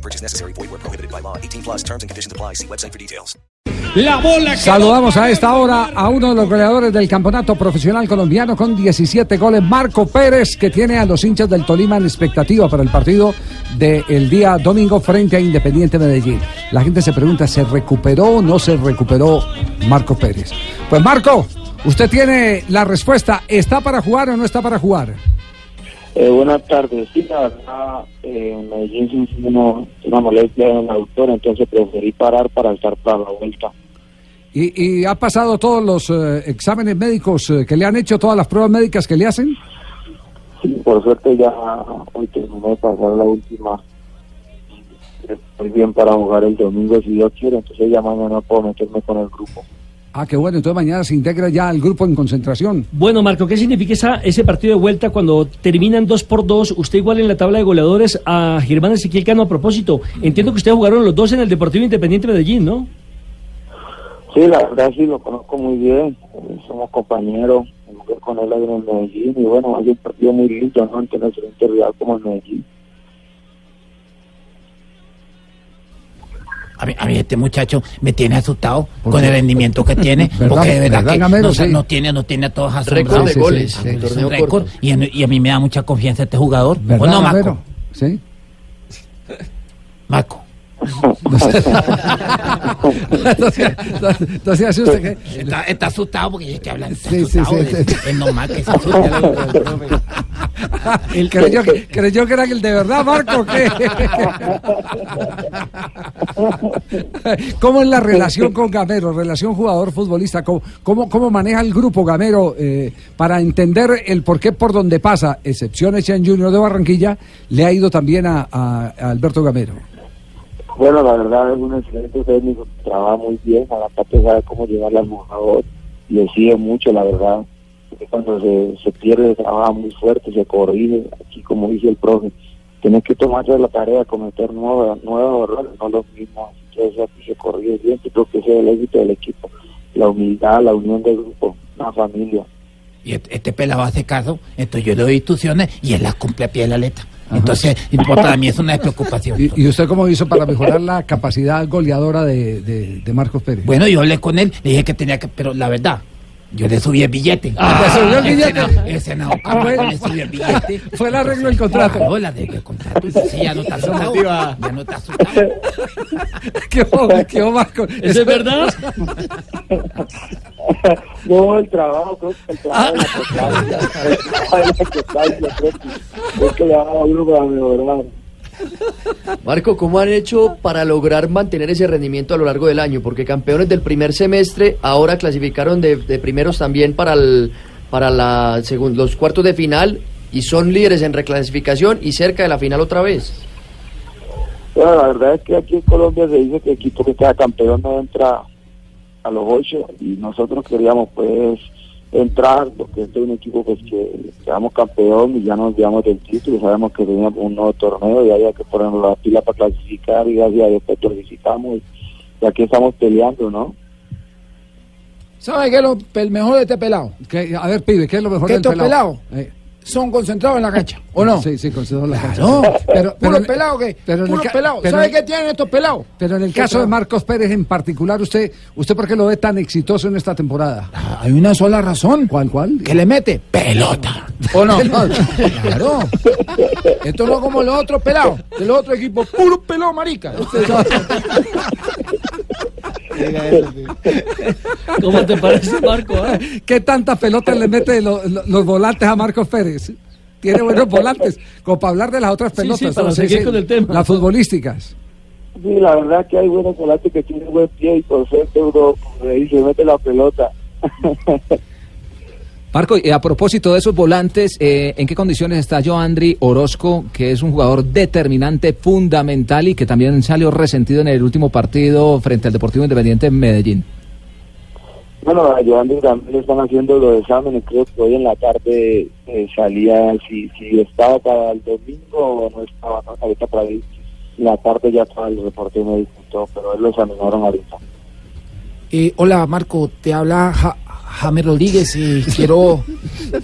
No purchase necessary. Void where prohibited by law. 18 plus terms and conditions apply. See website for details. La bola que Saludamos a esta hora a uno de los goleadores del campeonato profesional colombiano con 17 goles, Marco Pérez, que tiene a los hinchas del Tolima en expectativa para el partido del día domingo frente a Independiente Medellín. La gente se pregunta, ¿se recuperó o no se recuperó Marco Pérez? Pues Marco, usted tiene la respuesta, ¿está para jugar o no está para jugar? Eh, buenas tardes. Sí, la verdad, eh, Medellín hizo una, una molestia en el autor, entonces preferí parar para estar para la vuelta. ¿Y, y ha pasado todos los eh, exámenes médicos eh, que le han hecho, todas las pruebas médicas que le hacen? Sí, por suerte ya hoy terminé de pasar la última. Estoy bien para jugar el domingo si Dios quiere, entonces ya mañana puedo meterme con el grupo. Ah, qué bueno, entonces mañana se integra ya al grupo en concentración. Bueno, Marco, ¿qué significa esa, ese partido de vuelta cuando terminan dos por dos? Usted igual en la tabla de goleadores a Germán Ezequiel Cano a propósito. Entiendo que ustedes jugaron los dos en el Deportivo Independiente Medellín, ¿no? Sí, la verdad sí, lo conozco muy bien. somos compañeros, jugué con él en Medellín y bueno, hay un partido muy lindo, ¿no? Ante nuestro rival como el Medellín. A mí, a mí este muchacho me tiene asustado con el rendimiento que tiene, ¿Verdad? porque de verdad ¿Verdad, que Gamero? no, Sí. no tiene, no tiene a todos Récord asombrados. de goles. sí, sí, Es torneo un récord, corto. y, a- y a mí me da mucha confianza este jugador. ¿Verdad, ¿O no, Gamero? Marco? Sí. Marco. entonces, entonces hace usted que... Está, está asustado porque es que habla está Sí, sí, asustado. es, sí. es normal que se asuste. Él creyó, que, creyó que era el de verdad, Marco. ¿qué? ¿Cómo es la relación con Gamero? Relación jugador-futbolista. ¿Cómo, cómo, cómo maneja el grupo Gamero eh, para entender el por qué por donde pasa, excepciones en Junior de Barranquilla, le ha ido también a, Alberto Gamero? Bueno, la verdad es un excelente técnico, trabaja muy bien, a la parte sabe cómo llevarle al jugador, le sigue mucho, la verdad. Porque Cuando se, se pierde, trabaja muy fuerte, se corrige, aquí como dice el profe, tienes que tomarse la tarea cometer nuevos, nuevos errores, no los mismos, entonces aquí se corrige bien, yo creo que ese es el éxito del equipo, la humildad, la unión del grupo, la familia. Y este, este pelado hace caso, entonces yo le doy instrucciones y él las cumple a pie de la letra. Entonces, pues, para mí es una despreocupación. ¿Y, y usted cómo hizo para mejorar la capacidad goleadora de, de- de Marcos Pérez? Bueno, yo hablé con él, le dije que tenía que, pero la verdad, yo le subí el billete. Ah, ¿le subió el billete? senador- El senador Ah, bueno. le subí el billete. Fue el arreglo del contrato. Claro, el arreglo del contrato. Sí, ya no está asustado. Ya no está asustado. ¿Qué hubo, qué es verdad? No, el trabajo, creo que el trabajo de la la que es que le da a uno para mejorar. Marco, ¿cómo han hecho para lograr mantener ese rendimiento a lo largo del año? Porque campeones del primer semestre ahora clasificaron de, de primeros también para el, para la segun- los cuartos de final y son líderes en reclasificación y cerca de la final otra vez. La verdad es que aquí en Colombia se dice que el equipo que queda campeón no entra a los ocho y nosotros queríamos pues entrar porque este es un equipo pues que quedamos campeón y ya nos llevamos del título sabemos que teníamos un nuevo torneo y había que ponernos la pila para clasificar y gracias a Dios pues clasificamos y, y aquí estamos peleando, ¿no? ¿Sabe qué es lo el mejor de este pelado? ¿Qué- a ver, pibe, ¿qué es lo mejor ¿Qué del estos pelado? pelados? Eh, Son concentrados en la cancha, ¿o no? Sí, sí, concedo la Claro. cancha. Pero, pero, Puro pelado que, pero en puro pelado. pero- ¿Sabe qué tienen estos pelados? pero en el ¿Qué caso de Marcos Pérez en particular, usted, ¿usted por qué lo ve tan exitoso en esta temporada? Ah, Hay una sola razón. ¿Cuál, cuál? ¿Qué le mete? Pelota. ¿O no? claro. Esto no como los otros pelados. De los otros equipos, puro pelado, marica. ¿Cómo te parece, Marco? ah? ¿Qué tantas pelotas le mete lo- lo- los volantes a Marcos Pérez? Tiene buenos volantes, como para hablar de las otras Sí, pelotas. sí, para ¿no? seguir con el tema. Las futbolísticas. Sí, la verdad que hay buenos volantes que tienen buen pie y por suerte uno le dice, mete la pelota. Marco, y a propósito de esos volantes, eh, ¿en qué condiciones está Joandri Orozco, que es un jugador determinante, fundamental y que también salió resentido en el último partido frente al Deportivo Independiente en Medellín? Bueno, a Joandri también le están haciendo los exámenes, creo que hoy en la tarde eh, salía si, si estaba para el domingo o no estaba, ¿no? ahorita para ahí, en la tarde ya estaba el reporte y todo, pero él lo examinaron ahorita. Eh, hola Marco, te habla Ja- James Rodríguez y quiero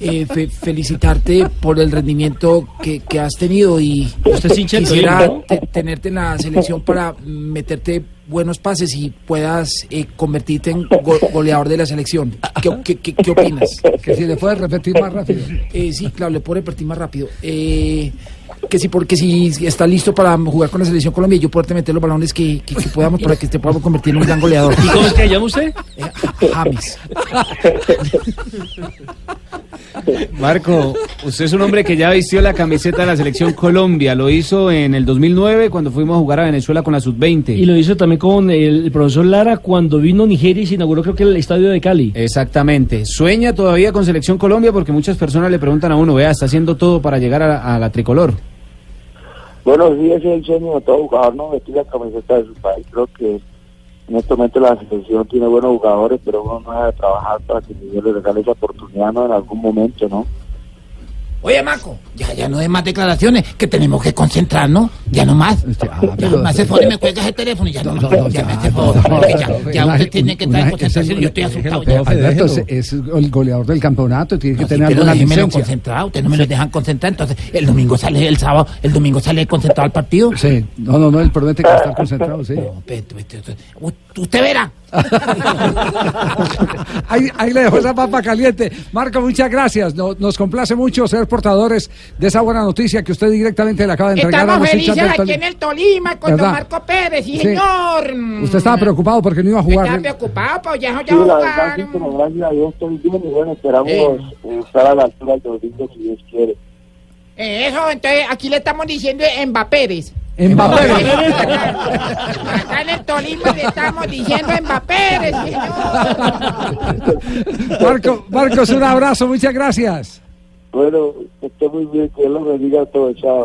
eh, fe- felicitarte por el rendimiento que, que has tenido y Usted quisiera tenerte en la selección para meterte buenos pases y puedas eh, convertirte en go- goleador de la selección. ¿Qué, qué- qué- qué opinas? Que si le puedes repetir más rápido. Eh, sí, claro, le puedo repetir más rápido. Eh, que si porque si está listo para jugar con la selección Colombia y yo poderte meter los balones que, que- que podamos para que te podamos convertir en un gran goleador. ¿Y cómo es que llama usted? Eh, James. Marco, usted es un hombre que ya vistió la camiseta de la selección Colombia. Lo hizo en el 2009 cuando fuimos a jugar a Venezuela con la sub-20. Y lo hizo también con el, profesor Lara cuando vino a Nigeria y se inauguró creo que el estadio de Cali. Exactamente. Sueña todavía con selección Colombia porque muchas personas le preguntan a uno, vea, está haciendo todo para llegar a, a la tricolor. Bueno, sí, ese es el sueño de todo jugador, ¿no? Vestir la camiseta de su país. Creo que en este momento la selección tiene buenos jugadores, pero uno no debe trabajar para que Miguel le regale esa oportunidad, ¿no? En algún momento, ¿no? Oye, Marco, ya, ya no hay más declaraciones, que tenemos que concentrarnos, ya no más. Ya me hace favor y me cuelgas el teléfono y ya no, más. ya me hace favor, porque ya, ya Una- usted tiene que estar en concentración, yo estoy asustado ya. Alberto, es, es el goleador del campeonato, tiene que tener pero alguna licencia. concentrado, ustedes no me lo dejan concentrar, entonces el domingo sale el sábado, el domingo sale concentrado al partido. Sí, no, no, no, él promete que va a estar concentrado, sí. Usted verá. ahí, ahí le dejo esa papa caliente. Marco, muchas gracias. No- nos complace mucho ser portadores de esa buena noticia que usted directamente le acaba de entregar a Estamos felices aquí Tolima. en el Tolima con don. Marco Pérez, sí, Sí. señor. Usted estaba preocupado porque no iba a Yo Estaba jugar. preocupado, pues ya, ya Sí, la verdad, jugaron. sí, pero gracias a Dios estoy bien y bueno, esperamos Eh. estar a la altura del domingo si Dios quiere. Eh, Eso, entonces aquí le estamos diciendo Mbappéres. Mbappé. Acá en el Tolima le estamos diciendo Mbappéres, señor. Marco, Marcos, un abrazo, muchas gracias. Bueno, que esté muy bien, que Dios los bendiga a todos, chao.